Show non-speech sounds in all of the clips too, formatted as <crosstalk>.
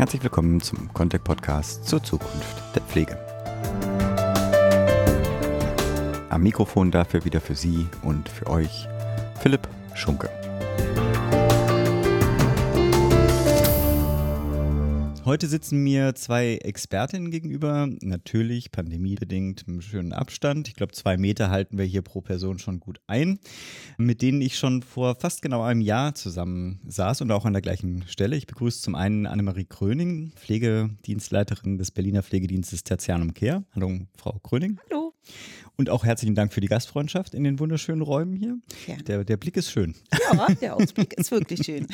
Herzlich willkommen zum Contact Podcast zur Zukunft der Pflege. Am Mikrofon dafür wieder für Sie und für euch Philipp Schunke. Heute sitzen mir zwei Expertinnen gegenüber, natürlich pandemiebedingt mit schönen Abstand. Ich glaube, zwei Meter halten wir hier pro Person schon gut ein, mit denen ich schon vor fast genau einem Jahr zusammen saß und auch an der gleichen Stelle. Ich begrüße zum einen Annemarie Kröning, Pflegedienstleiterin des Berliner Pflegedienstes Tertianum Care. Hallo, Frau Kröning. Hallo. Und auch herzlichen Dank für die Gastfreundschaft in den wunderschönen Räumen hier. Der, der Blick ist schön. Ja, der Ausblick ist wirklich schön.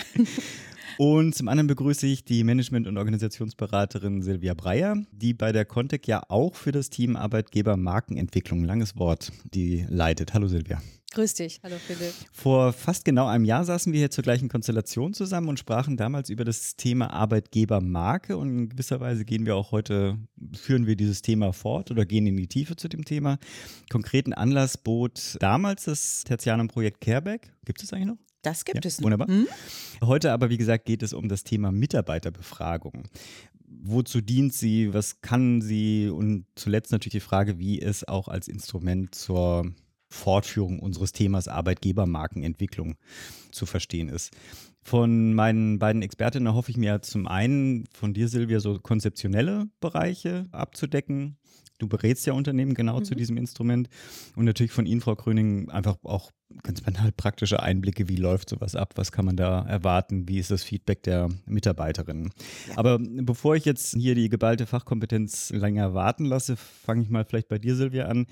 <laughs> Und zum anderen begrüße ich die Management- und Organisationsberaterin Silvia Breyer, die bei der Contec ja auch für das Team Arbeitgeber Markenentwicklung, langes Wort, die leitet. Hallo Silvia. Grüß dich. Hallo Philipp. Vor fast genau einem Jahr saßen wir hier zur gleichen Konstellation zusammen und sprachen damals über das Thema Arbeitgebermarke und in gewisser Weise gehen wir auch heute, führen wir dieses Thema fort oder gehen in die Tiefe zu dem Thema. Konkreten Anlass bot damals das Tertianum-Projekt Careback. Gibt es eigentlich noch? Das gibt ja, es. Noch. Wunderbar. Hm? Heute aber, wie gesagt, geht es um das Thema Mitarbeiterbefragung. Wozu dient sie? Was kann sie? Und zuletzt natürlich die Frage, wie es auch als Instrument zur Fortführung unseres Themas Arbeitgebermarkenentwicklung zu verstehen ist. Von meinen beiden Expertinnen hoffe ich mir zum einen von dir, Silvia, so konzeptionelle Bereiche abzudecken, Du berätst ja Unternehmen genau mhm. zu diesem Instrument und natürlich von Ihnen, Frau Kröning, einfach auch ganz banal praktische Einblicke, wie läuft sowas ab, was kann man da erwarten, wie ist das Feedback der Mitarbeiterinnen. Ja. Aber bevor ich jetzt hier die geballte Fachkompetenz länger warten lasse, fange ich mal vielleicht bei dir, Silvia, an.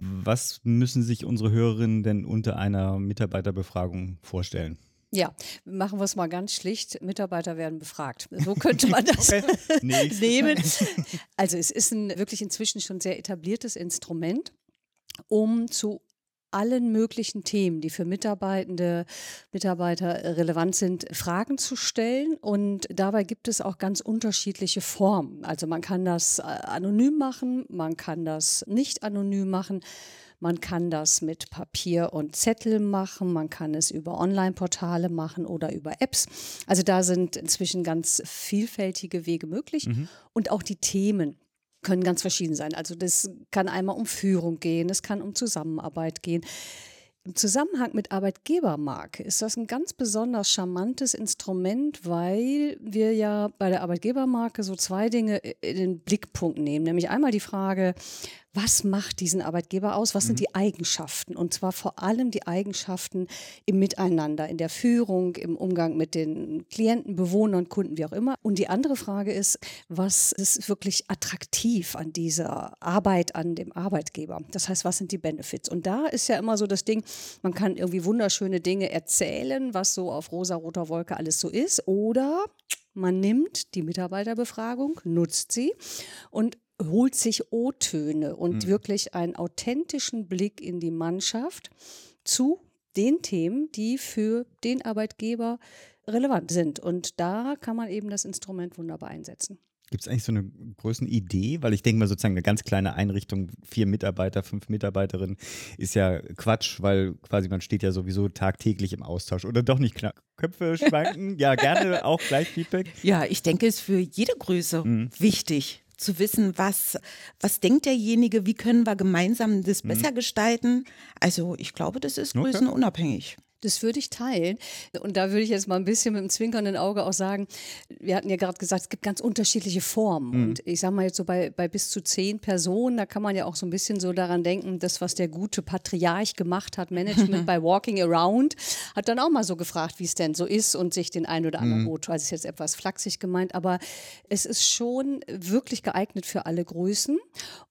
Was müssen sich unsere Hörerinnen denn unter einer Mitarbeiterbefragung vorstellen? Ja, machen wir es mal ganz schlicht. Mitarbeiter werden befragt. So könnte man das <laughs> <laughs> nehmen. Also es ist ein wirklich inzwischen schon sehr etabliertes Instrument, um zu allen möglichen Themen, die für Mitarbeitende, Mitarbeiter relevant sind, Fragen zu stellen. Und dabei gibt es auch ganz unterschiedliche Formen. Also man kann das äh, anonym machen, man kann das nicht anonym machen. Man kann das mit Papier und Zettel machen, man kann es über Online-Portale machen oder über Apps. Also da sind inzwischen ganz vielfältige Wege möglich mhm. und auch die Themen können ganz verschieden sein. Also das kann einmal um Führung gehen, es kann um Zusammenarbeit gehen. Im Zusammenhang mit Arbeitgebermarke ist das ein ganz besonders charmantes Instrument, weil wir ja bei der Arbeitgebermarke so zwei Dinge in den Blickpunkt nehmen. Nämlich einmal die Frage, was macht diesen Arbeitgeber aus? Was mhm. sind die Eigenschaften? Und zwar vor allem die Eigenschaften im Miteinander, in der Führung, im Umgang mit den Klienten, Bewohnern, Kunden, wie auch immer. Und die andere Frage ist, was ist wirklich attraktiv an dieser Arbeit, an dem Arbeitgeber? Das heißt, was sind die Benefits? Und da ist ja immer so das Ding, man kann irgendwie wunderschöne Dinge erzählen, was so auf rosa-roter Wolke alles so ist. Oder man nimmt die Mitarbeiterbefragung, nutzt sie und holt sich O-Töne und mhm. wirklich einen authentischen Blick in die Mannschaft zu den Themen, die für den Arbeitgeber relevant sind. Und da kann man eben das Instrument wunderbar einsetzen. Gibt es eigentlich so eine Größenidee? Weil ich denke mal sozusagen eine ganz kleine Einrichtung, vier Mitarbeiter, fünf Mitarbeiterinnen, ist ja Quatsch, weil quasi man steht ja sowieso tagtäglich im Austausch. Oder doch nicht klar. Köpfe <laughs> schwanken? ja, gerne auch gleich Feedback. Ja, ich denke, es ist für jede Größe mhm. wichtig zu wissen, was, was denkt derjenige, wie können wir gemeinsam das mhm. besser gestalten. Also ich glaube, das ist okay. größenunabhängig. Das würde ich teilen. Und da würde ich jetzt mal ein bisschen mit dem zwinkernden Auge auch sagen, wir hatten ja gerade gesagt, es gibt ganz unterschiedliche Formen. Mhm. Und ich sage mal jetzt so bei, bei bis zu zehn Personen, da kann man ja auch so ein bisschen so daran denken, das, was der gute Patriarch gemacht hat, Management <laughs> bei Walking Around, hat dann auch mal so gefragt, wie es denn so ist und sich den ein oder anderen mhm. Motor. Also ist jetzt etwas flachsig gemeint, aber es ist schon wirklich geeignet für alle Größen.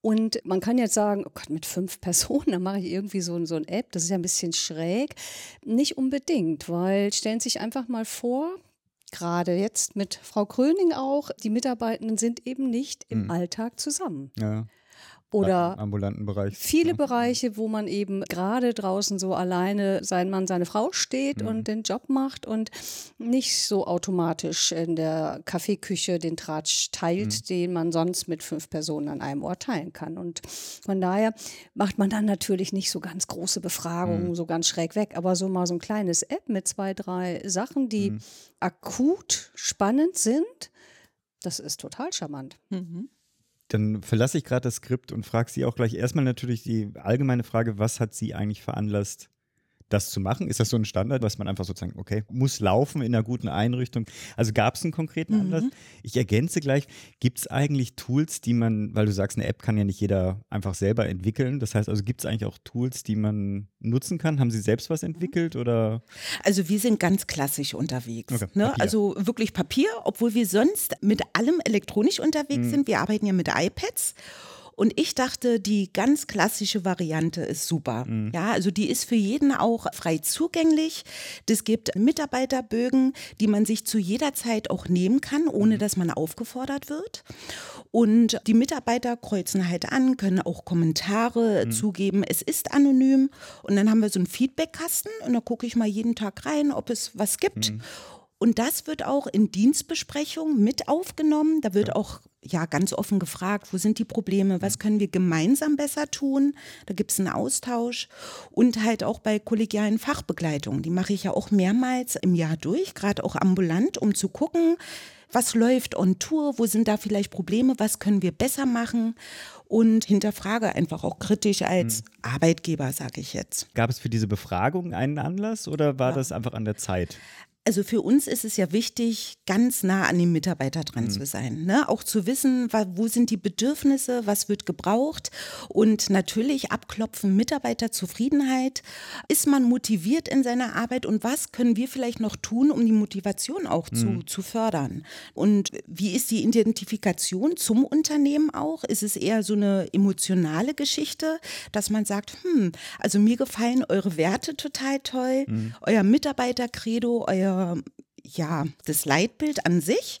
Und man kann jetzt sagen, oh Gott, mit fünf <laughs> Personen, dann mache ich irgendwie so, so ein App, das ist ja ein bisschen schräg nicht unbedingt, weil stellen Sie sich einfach mal vor, gerade jetzt mit Frau Kröning auch, die Mitarbeitenden sind eben nicht im mhm. Alltag zusammen. Ja oder ambulanten Bereich. Viele ja. Bereiche, wo man eben gerade draußen so alleine sein Mann, seine Frau steht mhm. und den Job macht und nicht so automatisch in der Kaffeeküche den Tratsch teilt, mhm. den man sonst mit fünf Personen an einem Ort teilen kann. Und von daher macht man dann natürlich nicht so ganz große Befragungen, mhm. so ganz schräg weg, aber so mal so ein kleines App mit zwei, drei Sachen, die mhm. akut spannend sind Das ist total charmant. Mhm. Dann verlasse ich gerade das Skript und frage Sie auch gleich erstmal natürlich die allgemeine Frage, was hat Sie eigentlich veranlasst, das zu machen? Ist das so ein Standard, was man einfach sozusagen, okay, muss laufen in einer guten Einrichtung? Also gab es einen konkreten mhm. Anlass? Ich ergänze gleich, gibt es eigentlich Tools, die man, weil du sagst, eine App kann ja nicht jeder einfach selber entwickeln. Das heißt also, gibt es eigentlich auch Tools, die man nutzen kann? Haben Sie selbst was entwickelt oder? Also wir sind ganz klassisch unterwegs. Okay. Ne? Also wirklich Papier, obwohl wir sonst mit allem elektronisch unterwegs mhm. sind. Wir arbeiten ja mit iPads. Und ich dachte, die ganz klassische Variante ist super. Mhm. Ja, also die ist für jeden auch frei zugänglich. Es gibt Mitarbeiterbögen, die man sich zu jeder Zeit auch nehmen kann, ohne mhm. dass man aufgefordert wird. Und die Mitarbeiter kreuzen halt an, können auch Kommentare mhm. zugeben. Es ist anonym. Und dann haben wir so einen Feedbackkasten und da gucke ich mal jeden Tag rein, ob es was gibt. Mhm. Und das wird auch in Dienstbesprechungen mit aufgenommen. Da wird auch ja ganz offen gefragt, wo sind die Probleme, was können wir gemeinsam besser tun? Da gibt es einen Austausch und halt auch bei kollegialen Fachbegleitungen. Die mache ich ja auch mehrmals im Jahr durch, gerade auch ambulant, um zu gucken, was läuft on Tour, wo sind da vielleicht Probleme, was können wir besser machen und hinterfrage einfach auch kritisch als mhm. Arbeitgeber, sage ich jetzt. Gab es für diese Befragung einen Anlass oder war ja. das einfach an der Zeit? Also für uns ist es ja wichtig, ganz nah an den Mitarbeiter dran mhm. zu sein. Ne? Auch zu wissen, wo sind die Bedürfnisse, was wird gebraucht und natürlich abklopfen Mitarbeiterzufriedenheit. Ist man motiviert in seiner Arbeit und was können wir vielleicht noch tun, um die Motivation auch zu, mhm. zu fördern? Und wie ist die Identifikation zum Unternehmen auch? Ist es eher so eine emotionale Geschichte, dass man sagt, hm, also mir gefallen eure Werte total toll, mhm. euer Mitarbeitercredo, euer ja, das Leitbild an sich?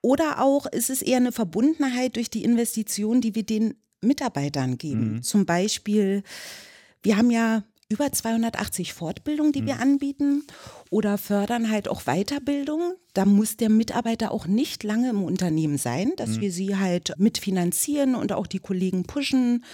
Oder auch ist es eher eine Verbundenheit durch die Investition, die wir den Mitarbeitern geben? Mhm. Zum Beispiel, wir haben ja über 280 Fortbildungen, die mhm. wir anbieten oder fördern halt auch Weiterbildung. Da muss der Mitarbeiter auch nicht lange im Unternehmen sein, dass mhm. wir sie halt mitfinanzieren und auch die Kollegen pushen.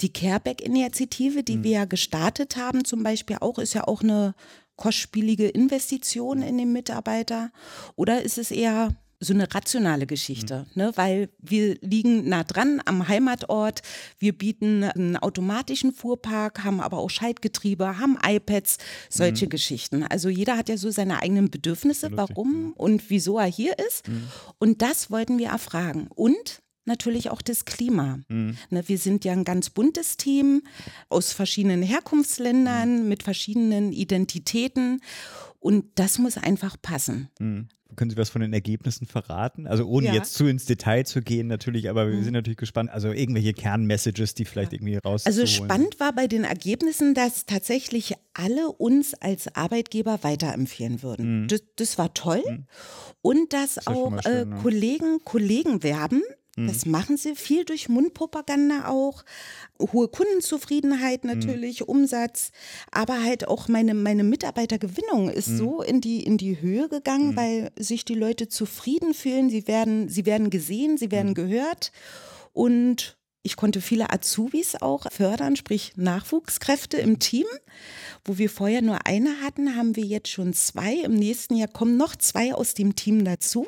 Die Careback-Initiative, die mhm. wir ja gestartet haben, zum Beispiel auch, ist ja auch eine kostspielige Investition in den Mitarbeiter oder ist es eher so eine rationale Geschichte, mhm. ne? weil wir liegen nah dran am Heimatort, wir bieten einen automatischen Fuhrpark, haben aber auch Schaltgetriebe, haben iPads, solche mhm. Geschichten. Also jeder hat ja so seine eigenen Bedürfnisse, warum und wieso er hier ist. Mhm. Und das wollten wir erfragen. Und natürlich auch das Klima. Mhm. Ne, wir sind ja ein ganz buntes Team aus verschiedenen Herkunftsländern mhm. mit verschiedenen Identitäten und das muss einfach passen. Mhm. Können Sie was von den Ergebnissen verraten? Also ohne ja. jetzt zu ins Detail zu gehen natürlich, aber wir mhm. sind natürlich gespannt. Also irgendwelche Kernmessages, die vielleicht irgendwie raus. Also spannend war bei den Ergebnissen, dass tatsächlich alle uns als Arbeitgeber weiterempfehlen würden. Mhm. Das, das, war toll. Mhm. Und dass das auch schön, äh? Kollegen Kollegen werben, das mhm. machen sie viel durch Mundpropaganda auch. Hohe Kundenzufriedenheit mhm. natürlich, mhm. Umsatz, aber halt auch meine, meine Mitarbeitergewinnung ist mhm. so in die, in die Höhe gegangen, mhm. weil sich die Leute zufrieden fühlen. Sie werden, sie werden gesehen, sie werden gehört und ich konnte viele Azubis auch fördern, sprich Nachwuchskräfte im Team. Wo wir vorher nur eine hatten, haben wir jetzt schon zwei. Im nächsten Jahr kommen noch zwei aus dem Team dazu.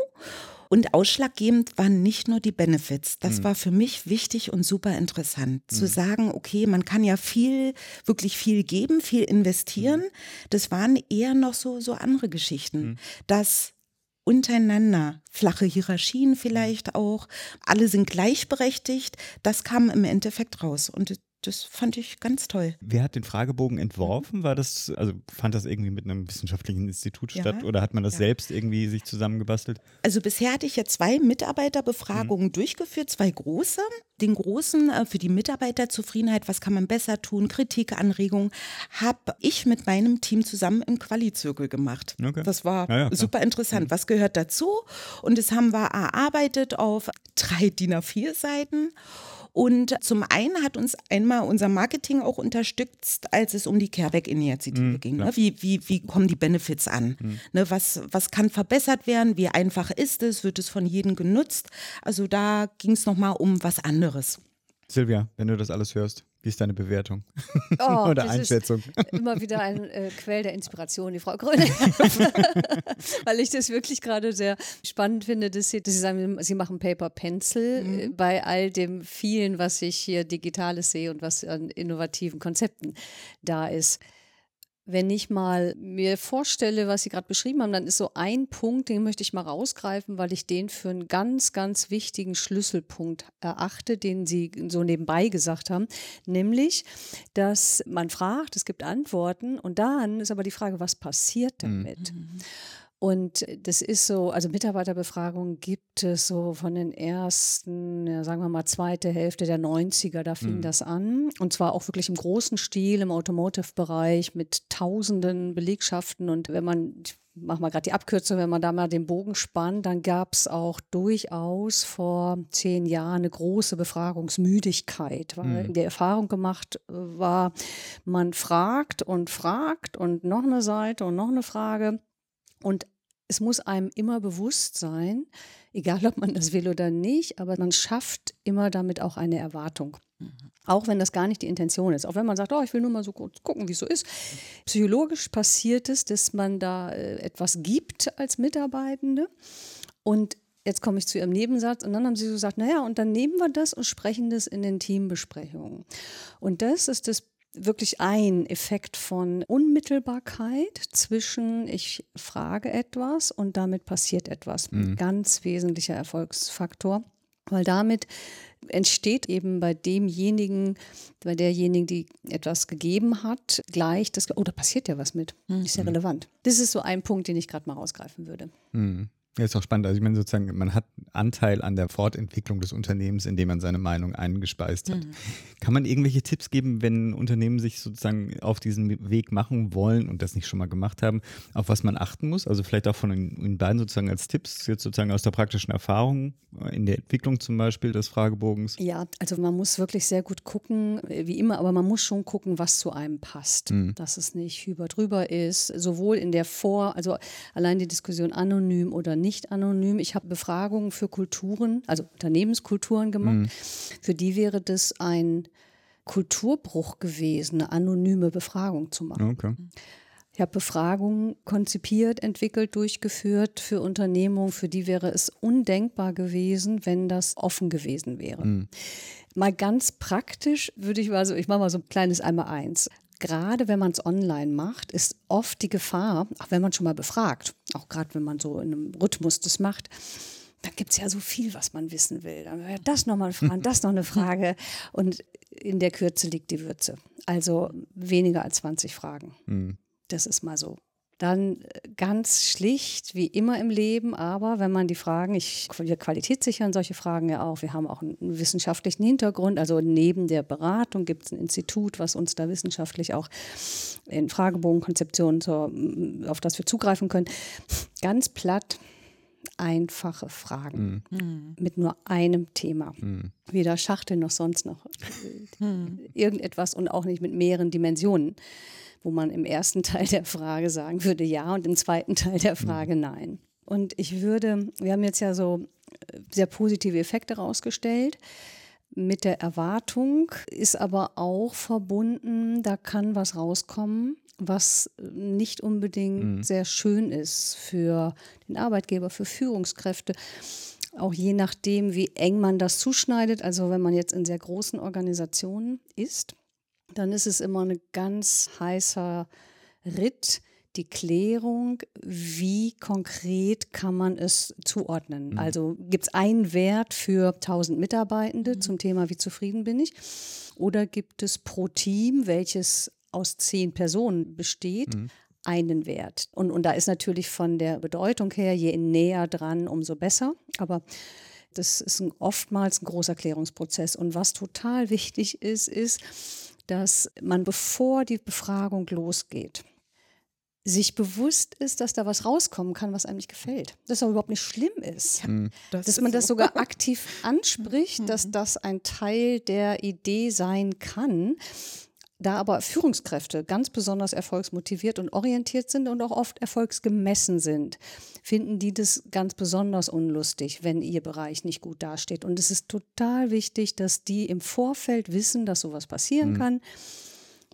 Und ausschlaggebend waren nicht nur die Benefits. Das mhm. war für mich wichtig und super interessant. Mhm. Zu sagen, okay, man kann ja viel, wirklich viel geben, viel investieren. Mhm. Das waren eher noch so, so andere Geschichten. Mhm. Dass untereinander, flache Hierarchien vielleicht mhm. auch, alle sind gleichberechtigt, das kam im Endeffekt raus. Und das fand ich ganz toll. Wer hat den Fragebogen entworfen? War das, also fand das irgendwie mit einem wissenschaftlichen Institut ja, statt oder hat man das ja. selbst irgendwie sich zusammengebastelt? Also bisher hatte ich ja zwei Mitarbeiterbefragungen mhm. durchgeführt, zwei große. Den großen äh, für die Mitarbeiterzufriedenheit, was kann man besser tun, Kritik, Anregungen, habe ich mit meinem Team zusammen im Quali-Zirkel gemacht. Okay. Das war ja, super interessant. Mhm. Was gehört dazu? Und das haben wir erarbeitet auf drei DIN A4 Seiten. Und zum einen hat uns einmal unser Marketing auch unterstützt, als es um die Careback-Initiative mhm, ging. Ne? Wie, wie, wie kommen die Benefits an? Mhm. Ne? Was, was kann verbessert werden? Wie einfach ist es? Wird es von jedem genutzt? Also da ging es nochmal um was anderes. Silvia, wenn du das alles hörst, wie ist deine Bewertung oh, <laughs> oder Einschätzung? immer wieder ein <laughs> äh, Quell der Inspiration, die Frau Gröne. <laughs> Weil ich das wirklich gerade sehr spannend finde, dass Sie, dass Sie sagen, Sie machen Paper Pencil mhm. Äh, bei all dem vielen, was ich hier Digitales sehe und was an innovativen Konzepten da ist wenn ich mal mir vorstelle, was Sie gerade beschrieben haben, dann ist so ein Punkt, den möchte ich mal rausgreifen, weil ich den für einen ganz, ganz wichtigen Schlüsselpunkt erachte, den Sie so nebenbei gesagt haben, nämlich, dass man fragt, es gibt Antworten und dann ist aber die Frage, was passiert mhm. damit? Mhm. Und das ist so, also Mitarbeiterbefragungen gibt es so von den ersten, ja, sagen wir mal, zweite Hälfte der 90er, da fing mhm. das an. Und zwar auch wirklich im großen Stil im Automotive-Bereich mit tausenden Belegschaften. Und wenn man, ich mach mal gerade die Abkürzung, wenn man da mal den Bogen spannt, dann gab es auch durchaus vor zehn Jahren eine große Befragungsmüdigkeit, weil mhm. die Erfahrung gemacht äh, war, man fragt und fragt und noch eine Seite und noch eine Frage und es muss einem immer bewusst sein, egal ob man das will oder nicht, aber man schafft immer damit auch eine Erwartung. Mhm. Auch wenn das gar nicht die Intention ist. Auch wenn man sagt, oh, ich will nur mal so kurz gucken, wie es so ist. Psychologisch passiert es, dass man da äh, etwas gibt als Mitarbeitende. Und jetzt komme ich zu Ihrem Nebensatz. Und dann haben Sie so gesagt, naja, und dann nehmen wir das und sprechen das in den Teambesprechungen. Und das ist das wirklich ein Effekt von Unmittelbarkeit zwischen ich frage etwas und damit passiert etwas. Mhm. Ganz wesentlicher Erfolgsfaktor, weil damit entsteht eben bei demjenigen, bei derjenigen, die etwas gegeben hat, gleich das, oh, da passiert ja was mit. Mhm. Ist ja relevant. Das ist so ein Punkt, den ich gerade mal rausgreifen würde. Mhm. Ja, ist auch spannend. Also ich meine sozusagen, man hat Anteil an der Fortentwicklung des Unternehmens, indem man seine Meinung eingespeist hat. Mhm. Kann man irgendwelche Tipps geben, wenn Unternehmen sich sozusagen auf diesen Weg machen wollen und das nicht schon mal gemacht haben, auf was man achten muss? Also vielleicht auch von Ihnen beiden sozusagen als Tipps, jetzt sozusagen aus der praktischen Erfahrung in der Entwicklung zum Beispiel des Fragebogens? Ja, also man muss wirklich sehr gut gucken, wie immer, aber man muss schon gucken, was zu einem passt. Mhm. Dass es nicht über drüber ist, sowohl in der Vor-, also allein die Diskussion anonym oder nicht anonym. Ich habe Befragungen für Kulturen, also Unternehmenskulturen gemacht. Mhm. Für die wäre das ein Kulturbruch gewesen, eine anonyme Befragung zu machen. Okay. Ich habe Befragungen konzipiert, entwickelt, durchgeführt für Unternehmungen, für die wäre es undenkbar gewesen, wenn das offen gewesen wäre. Mhm. Mal ganz praktisch würde ich mal so, ich mache mal so ein kleines Einmal-Eins gerade wenn man es online macht, ist oft die Gefahr, auch wenn man schon mal befragt, auch gerade wenn man so in einem Rhythmus das macht, dann gibt es ja so viel, was man wissen will. Dann wäre das nochmal eine Frage, das noch eine Frage. Und in der Kürze liegt die Würze. Also weniger als 20 Fragen. Mhm. Das ist mal so dann äh, ganz schlicht, wie immer im Leben, aber wenn man die Fragen, ich, wir qualitätssichern solche Fragen ja auch, wir haben auch einen wissenschaftlichen Hintergrund, also neben der Beratung gibt es ein Institut, was uns da wissenschaftlich auch in Fragebogenkonzeptionen, zur, auf das wir zugreifen können. Ganz platt, einfache Fragen mhm. mit nur einem Thema. Mhm. Weder Schachtel noch sonst noch mhm. irgendetwas und auch nicht mit mehreren Dimensionen wo man im ersten <laughs> Teil der Frage sagen würde ja und im zweiten Teil der Frage mhm. nein. Und ich würde, wir haben jetzt ja so äh, sehr positive Effekte rausgestellt. Mit der Erwartung ist aber auch verbunden, da kann was rauskommen, was nicht unbedingt mhm. sehr schön ist für den Arbeitgeber, für Führungskräfte. Auch je nachdem, wie eng man das zuschneidet. Also wenn man jetzt in sehr großen Organisationen ist, dann ist es immer ein ganz heißer Ritt, die Klärung, wie konkret kann man es zuordnen. Mhm. Also gibt es einen Wert für 1000 Mitarbeitende mhm. zum Thema, wie zufrieden bin ich? Oder gibt es pro Team, welches aus zehn Personen besteht, mhm. einen Wert? Und, und da ist natürlich von der Bedeutung her, je näher dran, umso besser. Aber das ist ein, oftmals ein großer Klärungsprozess. Und was total wichtig ist, ist, dass man, bevor die Befragung losgeht, sich bewusst ist, dass da was rauskommen kann, was einem nicht gefällt. Dass auch überhaupt nicht schlimm ist. Mhm. Das dass man das so. sogar <laughs> aktiv anspricht, mhm. dass das ein Teil der Idee sein kann. Da aber Führungskräfte ganz besonders erfolgsmotiviert und orientiert sind und auch oft erfolgsgemessen sind, finden die das ganz besonders unlustig, wenn ihr Bereich nicht gut dasteht. Und es ist total wichtig, dass die im Vorfeld wissen, dass sowas passieren mhm. kann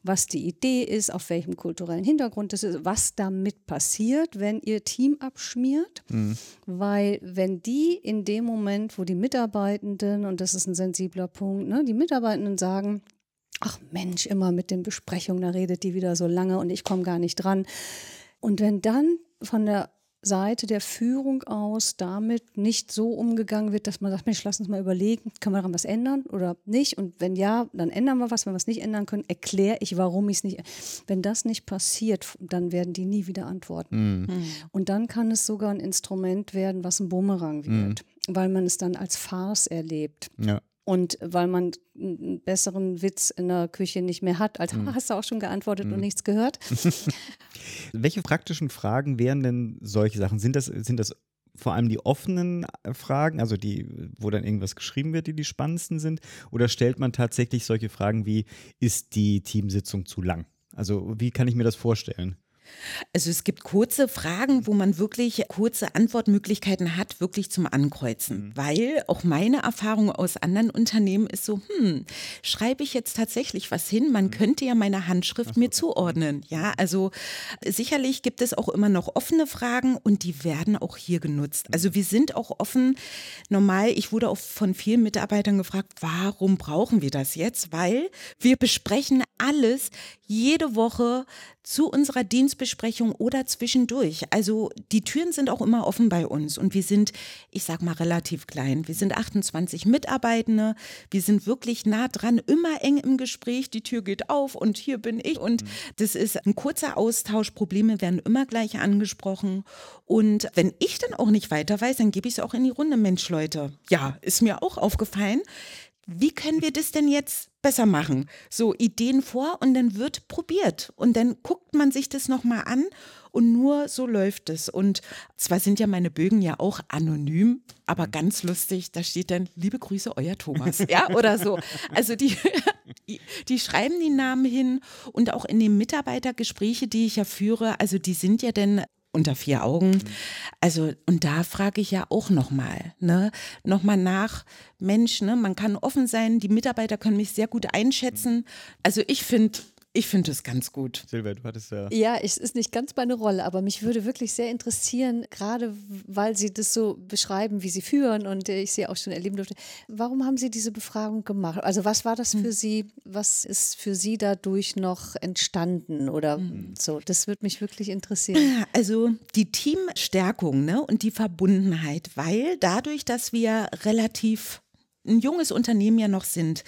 was die Idee ist, auf welchem kulturellen Hintergrund es ist, was damit passiert, wenn ihr Team abschmiert. Mhm. Weil wenn die in dem Moment, wo die Mitarbeitenden, und das ist ein sensibler Punkt, ne, die Mitarbeitenden sagen, ach Mensch, immer mit den Besprechungen, da redet die wieder so lange und ich komme gar nicht dran. Und wenn dann von der Seite der Führung aus damit nicht so umgegangen wird, dass man sagt, Mensch, lass uns mal überlegen, kann man daran was ändern oder nicht? Und wenn ja, dann ändern wir was. Wenn wir es nicht ändern können, erkläre ich, warum ich es nicht. Wenn das nicht passiert, dann werden die nie wieder antworten. Mhm. Und dann kann es sogar ein Instrument werden, was ein Bumerang wird, mhm. weil man es dann als Farce erlebt. Ja. Und weil man einen besseren Witz in der Küche nicht mehr hat. Also mhm. <laughs> hast du auch schon geantwortet mhm. und nichts gehört. <laughs> <laughs> Welche praktischen Fragen wären denn solche Sachen? Sind das, sind das vor allem die offenen äh, Fragen, also die, wo dann irgendwas geschrieben wird, die die spannendsten sind? Oder stellt man tatsächlich solche Fragen wie, ist die Teamsitzung zu lang? Also wie kann ich mir das vorstellen? Also es gibt kurze Fragen, wo man wirklich kurze Antwortmöglichkeiten hat, wirklich zum Ankreuzen. Mhm. Weil auch meine Erfahrung aus anderen Unternehmen ist so, hm, schreibe ich jetzt tatsächlich was hin? Man mhm. könnte ja meine Handschrift so. mir zuordnen. Ja, also sicherlich gibt es auch immer noch offene Fragen und die werden auch hier genutzt. Also wir sind auch offen. Normal, ich wurde auch von vielen Mitarbeitern gefragt, warum brauchen wir das jetzt? Weil wir besprechen alles jede Woche zu unserer Dienstbesprechung oder zwischendurch. Also die Türen sind auch immer offen bei uns und wir sind, ich sag mal, relativ klein. Wir sind 28 Mitarbeitende, wir sind wirklich nah dran, immer eng im Gespräch. Die Tür geht auf und hier bin ich und das ist ein kurzer Austausch. Probleme werden immer gleich angesprochen und wenn ich dann auch nicht weiter weiß, dann gebe ich es auch in die Runde. Mensch, Leute, ja, ist mir auch aufgefallen wie können wir das denn jetzt besser machen? So Ideen vor und dann wird probiert und dann guckt man sich das nochmal an und nur so läuft es. Und zwar sind ja meine Bögen ja auch anonym, aber mhm. ganz lustig, da steht dann, liebe Grüße, euer Thomas, ja, oder so. Also die, <laughs> die schreiben die Namen hin und auch in den Mitarbeitergespräche, die ich ja führe, also die sind ja dann unter vier Augen. Mhm. Also, und da frage ich ja auch nochmal, ne, nochmal nach, Mensch, ne, man kann offen sein, die Mitarbeiter können mich sehr gut einschätzen. Also ich finde, ich finde es ganz gut. Silvia, du hattest ja. Ja, es ist nicht ganz meine Rolle, aber mich würde wirklich sehr interessieren, gerade weil Sie das so beschreiben, wie Sie führen und ich Sie auch schon erleben durfte. Warum haben Sie diese Befragung gemacht? Also, was war das für hm. Sie? Was ist für Sie dadurch noch entstanden oder hm. so? Das würde mich wirklich interessieren. Also, die Teamstärkung ne, und die Verbundenheit, weil dadurch, dass wir relativ ein junges Unternehmen ja noch sind.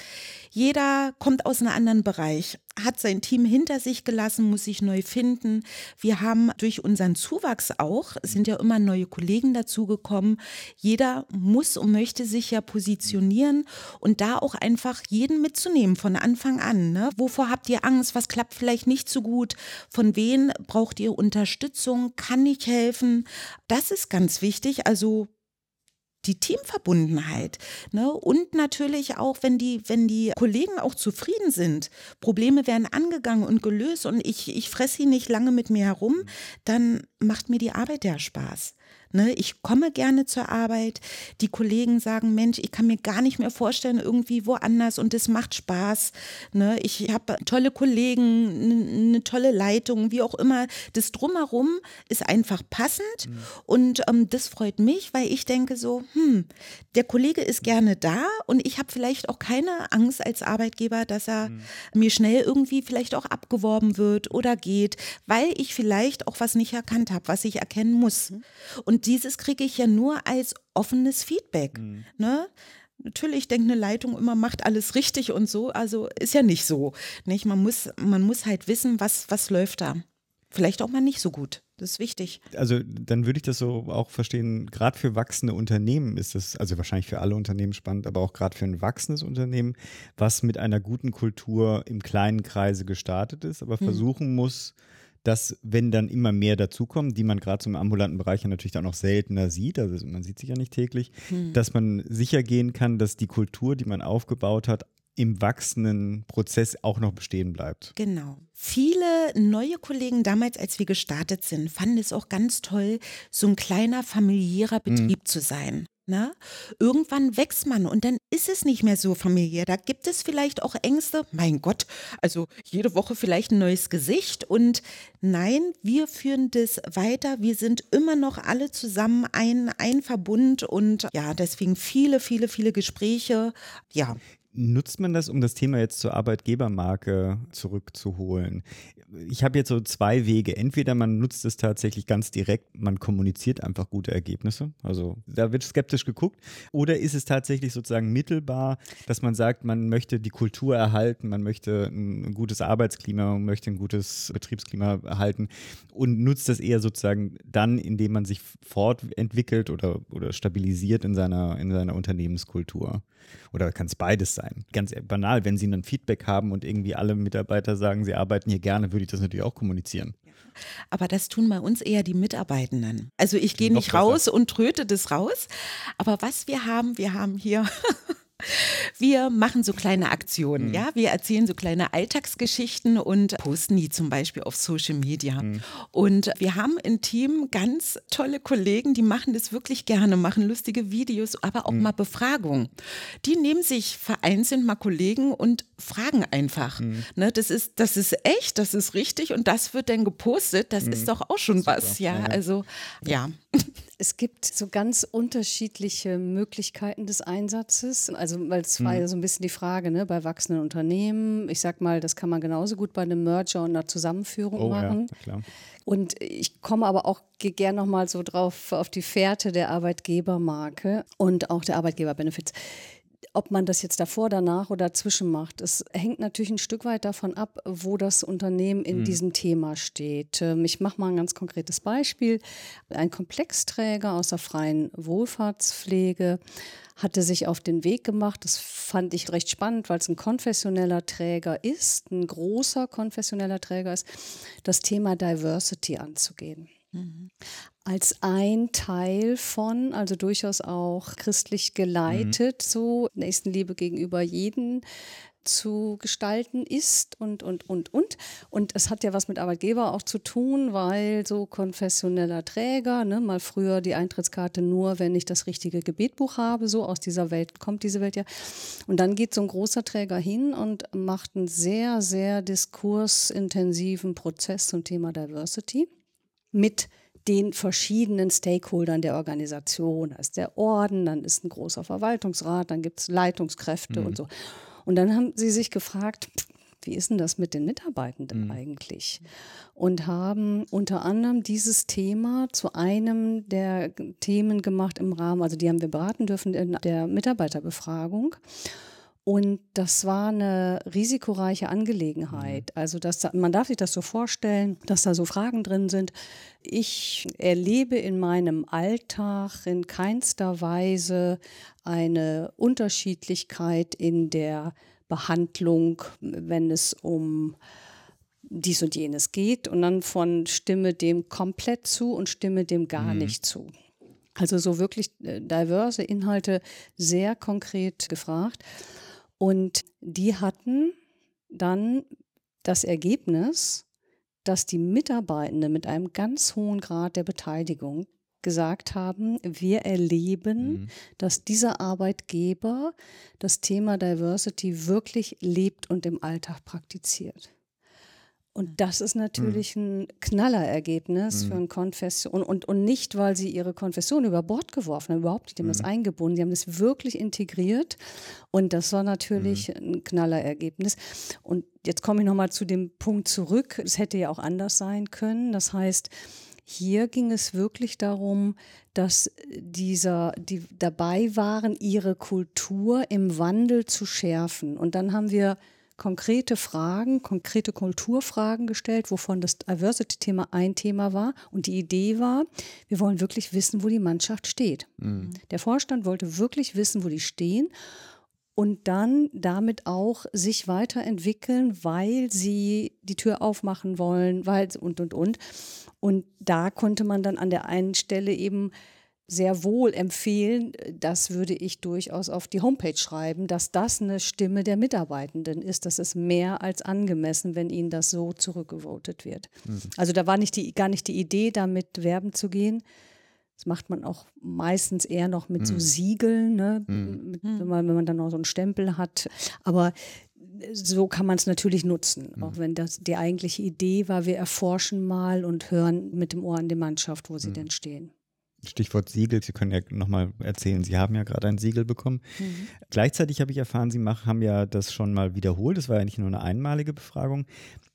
Jeder kommt aus einem anderen Bereich, hat sein Team hinter sich gelassen, muss sich neu finden. Wir haben durch unseren Zuwachs auch, sind ja immer neue Kollegen dazugekommen. Jeder muss und möchte sich ja positionieren und da auch einfach jeden mitzunehmen von Anfang an. Ne? Wovor habt ihr Angst? Was klappt vielleicht nicht so gut? Von wem braucht ihr Unterstützung? Kann ich helfen? Das ist ganz wichtig. Also die Teamverbundenheit. Ne? Und natürlich auch, wenn die, wenn die Kollegen auch zufrieden sind, Probleme werden angegangen und gelöst und ich, ich fresse sie nicht lange mit mir herum, dann macht mir die Arbeit ja Spaß. Ne, ich komme gerne zur Arbeit. Die Kollegen sagen, Mensch, ich kann mir gar nicht mehr vorstellen, irgendwie woanders und es macht Spaß. Ne, ich habe tolle Kollegen, eine tolle Leitung, wie auch immer. Das drumherum ist einfach passend mhm. und ähm, das freut mich, weil ich denke so, hm, der Kollege ist gerne da und ich habe vielleicht auch keine Angst als Arbeitgeber, dass er mhm. mir schnell irgendwie vielleicht auch abgeworben wird oder geht, weil ich vielleicht auch was nicht erkannt habe, was ich erkennen muss. Mhm. Und und dieses kriege ich ja nur als offenes Feedback. Mhm. Ne? Natürlich denkt eine Leitung immer, macht alles richtig und so. Also ist ja nicht so. Nicht? Man, muss, man muss halt wissen, was, was läuft da. Vielleicht auch mal nicht so gut. Das ist wichtig. Also dann würde ich das so auch verstehen, gerade für wachsende Unternehmen ist es, also wahrscheinlich für alle Unternehmen spannend, aber auch gerade für ein wachsendes Unternehmen, was mit einer guten Kultur im kleinen Kreise gestartet ist, aber hm. versuchen muss, dass wenn dann immer mehr dazukommen, die man gerade zum ambulanten Bereich ja natürlich dann auch seltener sieht, also man sieht sich ja nicht täglich, hm. dass man sicher gehen kann, dass die Kultur, die man aufgebaut hat, im wachsenden Prozess auch noch bestehen bleibt. Genau. Viele neue Kollegen damals, als wir gestartet sind, fanden es auch ganz toll, so ein kleiner familiärer mhm. Betrieb mhm. zu sein. Ne? Irgendwann wächst man und dann ist es nicht mehr so familiär. Da gibt es vielleicht auch Ängste. Mein Gott, also jede Woche vielleicht ein neues Gesicht. Und nein, wir führen das weiter. Wir sind immer noch alle zusammen ein, ein Verbund und ja, deswegen viele, viele, viele Gespräche. Ja. Nutzt man das, um das Thema jetzt zur Arbeitgebermarke zurückzuholen? Ich habe jetzt so zwei Wege. Entweder man nutzt es tatsächlich ganz direkt, man kommuniziert einfach gute Ergebnisse. Also da wird skeptisch geguckt. Oder ist es tatsächlich sozusagen mittelbar, dass man sagt, man möchte die Kultur erhalten, man möchte ein gutes Arbeitsklima, man möchte ein gutes Betriebsklima erhalten und nutzt das eher sozusagen dann, indem man sich fortentwickelt oder, oder stabilisiert in seiner, in seiner Unternehmenskultur? Oder kann es beides sein? Ganz banal, wenn Sie ein Feedback haben und irgendwie alle Mitarbeiter sagen, sie arbeiten hier gerne, würde ich das natürlich auch kommunizieren. Aber das tun bei uns eher die Mitarbeitenden. Also ich gehe nicht raus und tröte das raus. Aber was wir haben, wir haben hier Wir machen so kleine Aktionen, mhm. ja. Wir erzählen so kleine Alltagsgeschichten und posten die zum Beispiel auf Social Media. Mhm. Und wir haben im Team ganz tolle Kollegen, die machen das wirklich gerne, machen lustige Videos, aber auch mhm. mal Befragungen. Die nehmen sich vereinzelt mal Kollegen und fragen einfach. Mhm. Ne, das ist, das ist echt, das ist richtig und das wird dann gepostet. Das ist mhm. doch auch schon Super. was, ja. ja. Also ja. Es gibt so ganz unterschiedliche Möglichkeiten des Einsatzes. Also, weil es war hm. ja so ein bisschen die Frage, ne, bei wachsenden Unternehmen, ich sag mal, das kann man genauso gut bei einem Merger und einer Zusammenführung oh, machen. Ja, klar. Und ich komme aber auch gerne nochmal so drauf auf die Fährte der Arbeitgebermarke und auch der Arbeitgeberbenefits ob man das jetzt davor, danach oder dazwischen macht, es hängt natürlich ein Stück weit davon ab, wo das Unternehmen in mhm. diesem Thema steht. Ähm, ich mache mal ein ganz konkretes Beispiel. Ein Komplexträger aus der freien Wohlfahrtspflege hatte sich auf den Weg gemacht. Das fand ich recht spannend, weil es ein konfessioneller Träger ist, ein großer konfessioneller Träger ist, das Thema Diversity anzugehen. Mhm als ein Teil von, also durchaus auch christlich geleitet, mhm. so Nächstenliebe gegenüber jeden zu gestalten ist und, und, und, und. Und es hat ja was mit Arbeitgeber auch zu tun, weil so konfessioneller Träger, ne, mal früher die Eintrittskarte nur, wenn ich das richtige Gebetbuch habe, so aus dieser Welt kommt diese Welt ja. Und dann geht so ein großer Träger hin und macht einen sehr, sehr diskursintensiven Prozess zum Thema Diversity mit den verschiedenen Stakeholdern der Organisation. Da ist der Orden, dann ist ein großer Verwaltungsrat, dann gibt es Leitungskräfte mhm. und so. Und dann haben sie sich gefragt, wie ist denn das mit den Mitarbeitenden mhm. eigentlich? Und haben unter anderem dieses Thema zu einem der Themen gemacht im Rahmen, also die haben wir beraten dürfen in der Mitarbeiterbefragung. Und das war eine risikoreiche Angelegenheit. Mhm. Also das, man darf sich das so vorstellen, dass da so Fragen drin sind. Ich erlebe in meinem Alltag in keinster Weise eine Unterschiedlichkeit in der Behandlung, wenn es um dies und jenes geht. Und dann von Stimme dem komplett zu und Stimme dem gar mhm. nicht zu. Also so wirklich äh, diverse Inhalte sehr konkret gefragt. Und die hatten dann das Ergebnis, dass die Mitarbeitenden mit einem ganz hohen Grad der Beteiligung gesagt haben, wir erleben, mhm. dass dieser Arbeitgeber das Thema Diversity wirklich lebt und im Alltag praktiziert. Und das ist natürlich mhm. ein Knallerergebnis mhm. für ein Konfession. Und, und, und nicht, weil sie ihre Konfession über Bord geworfen haben, überhaupt nicht, die haben mhm. das eingebunden, die haben das wirklich integriert. Und das war natürlich mhm. ein Knallerergebnis. Und jetzt komme ich nochmal zu dem Punkt zurück. Es hätte ja auch anders sein können. Das heißt, hier ging es wirklich darum, dass dieser, die dabei waren, ihre Kultur im Wandel zu schärfen. Und dann haben wir konkrete Fragen, konkrete Kulturfragen gestellt, wovon das Diversity-Thema ein Thema war. Und die Idee war, wir wollen wirklich wissen, wo die Mannschaft steht. Mhm. Der Vorstand wollte wirklich wissen, wo die stehen und dann damit auch sich weiterentwickeln, weil sie die Tür aufmachen wollen, weil und und und. Und da konnte man dann an der einen Stelle eben sehr wohl empfehlen, das würde ich durchaus auf die Homepage schreiben, dass das eine Stimme der Mitarbeitenden ist. Das ist mehr als angemessen, wenn ihnen das so zurückgevotet wird. Mhm. Also da war nicht die, gar nicht die Idee, damit werben zu gehen. Das macht man auch meistens eher noch mit mhm. so Siegeln, ne? Mhm. Mit, wenn, man, wenn man dann noch so einen Stempel hat. Aber so kann man es natürlich nutzen, mhm. auch wenn das die eigentliche Idee war, wir erforschen mal und hören mit dem Ohr an die Mannschaft, wo sie mhm. denn stehen. Stichwort Siegel, Sie können ja nochmal erzählen, Sie haben ja gerade ein Siegel bekommen. Mhm. Gleichzeitig habe ich erfahren, Sie machen, haben ja das schon mal wiederholt, das war ja nicht nur eine einmalige Befragung.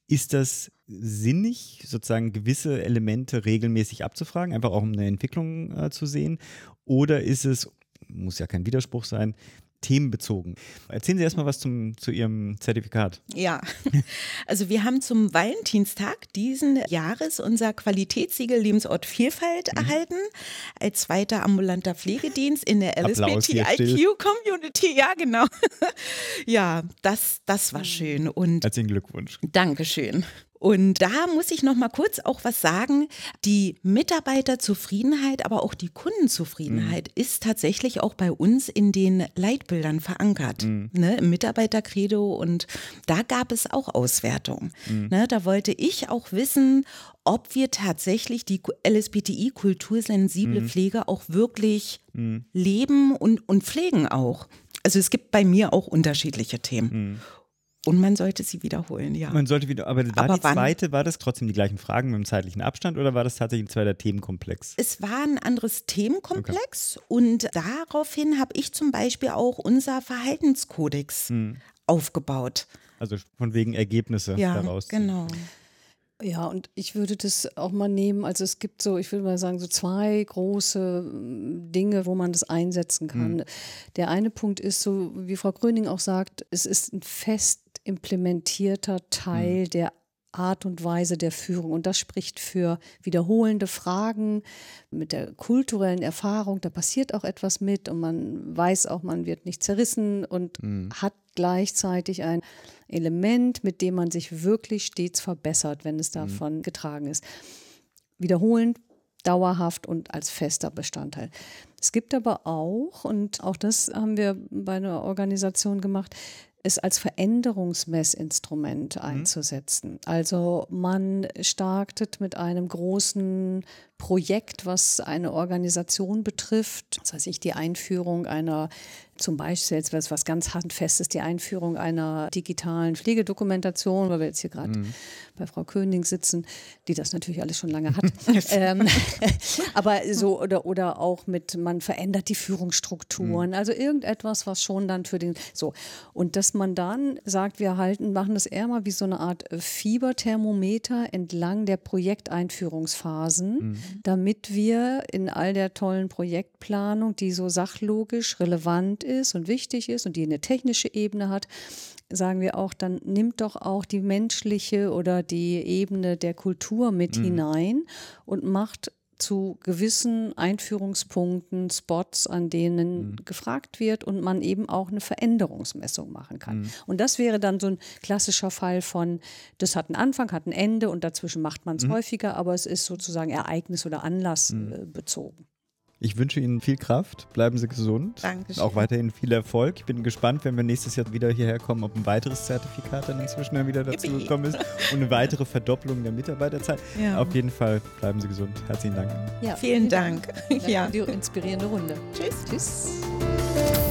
Ist das sinnig, sozusagen gewisse Elemente regelmäßig abzufragen, einfach auch um eine Entwicklung äh, zu sehen? Oder ist es, muss ja kein Widerspruch sein, themenbezogen. Erzählen Sie erstmal was zum, zu Ihrem Zertifikat. Ja, <laughs> also wir haben zum Valentinstag diesen Jahres unser Qualitätssiegel Lebensort Vielfalt mhm. erhalten, als zweiter ambulanter Pflegedienst in der LSBTIQ-Community. Ja, genau. <laughs> ja, das, das war mhm. schön. Und Herzlichen Glückwunsch. Dankeschön. Und da muss ich noch mal kurz auch was sagen. Die Mitarbeiterzufriedenheit, aber auch die Kundenzufriedenheit mhm. ist tatsächlich auch bei uns in den Leitbildern verankert, mhm. ne, im Mitarbeitercredo. Und da gab es auch Auswertungen. Mhm. Ne, da wollte ich auch wissen, ob wir tatsächlich die LSBTI-kultursensible mhm. Pflege auch wirklich mhm. leben und, und pflegen auch. Also es gibt bei mir auch unterschiedliche Themen. Und man sollte sie wiederholen, ja. Man sollte wieder, aber war aber die zweite, war das trotzdem die gleichen Fragen mit dem zeitlichen Abstand oder war das tatsächlich ein zweiter Themenkomplex? Es war ein anderes Themenkomplex okay. und daraufhin habe ich zum Beispiel auch unser Verhaltenskodex hm. aufgebaut. Also von wegen Ergebnisse ja, daraus. Genau. Ja, und ich würde das auch mal nehmen. Also es gibt so, ich würde mal sagen, so zwei große mm, Dinge, wo man das einsetzen kann. Mhm. Der eine Punkt ist so, wie Frau Gröning auch sagt, es ist ein fest implementierter Teil mhm. der Art und Weise der Führung. Und das spricht für wiederholende Fragen mit der kulturellen Erfahrung. Da passiert auch etwas mit und man weiß auch, man wird nicht zerrissen und mhm. hat gleichzeitig ein Element, mit dem man sich wirklich stets verbessert, wenn es mhm. davon mhm. getragen ist. Wiederholend, dauerhaft und als fester Bestandteil. Es gibt aber auch, und auch das haben wir bei einer Organisation gemacht, es als Veränderungsmessinstrument mhm. einzusetzen. Also man startet mit einem großen Projekt, was eine Organisation betrifft, das heißt ich die Einführung einer zum Beispiel jetzt was, was ganz handfestes, die Einführung einer digitalen Pflegedokumentation, weil wir jetzt hier gerade mhm. bei Frau König sitzen, die das natürlich alles schon lange hat. <laughs> ähm, <laughs> aber so oder, oder auch mit, man verändert die Führungsstrukturen, mhm. also irgendetwas, was schon dann für den, so. Und dass man dann sagt, wir halten, machen das eher mal wie so eine Art Fieberthermometer entlang der Projekteinführungsphasen, mhm. Damit wir in all der tollen Projektplanung, die so sachlogisch relevant ist und wichtig ist und die eine technische Ebene hat, sagen wir auch, dann nimmt doch auch die menschliche oder die Ebene der Kultur mit mhm. hinein und macht zu gewissen Einführungspunkten, Spots, an denen mhm. gefragt wird und man eben auch eine Veränderungsmessung machen kann. Mhm. Und das wäre dann so ein klassischer Fall von, das hat einen Anfang, hat ein Ende und dazwischen macht man es mhm. häufiger, aber es ist sozusagen ereignis- oder anlassbezogen. Ich wünsche Ihnen viel Kraft, bleiben Sie gesund. Dankeschön. Auch weiterhin viel Erfolg. Ich bin gespannt, wenn wir nächstes Jahr wieder hierher kommen, ob ein weiteres Zertifikat dann inzwischen dann wieder dazu gekommen ist und eine weitere Verdopplung der Mitarbeiterzeit. Ja. Auf jeden Fall bleiben Sie gesund. Herzlichen Dank. Ja, vielen Dank. Dank. Ja. Die inspirierende Runde. Tschüss. Tschüss.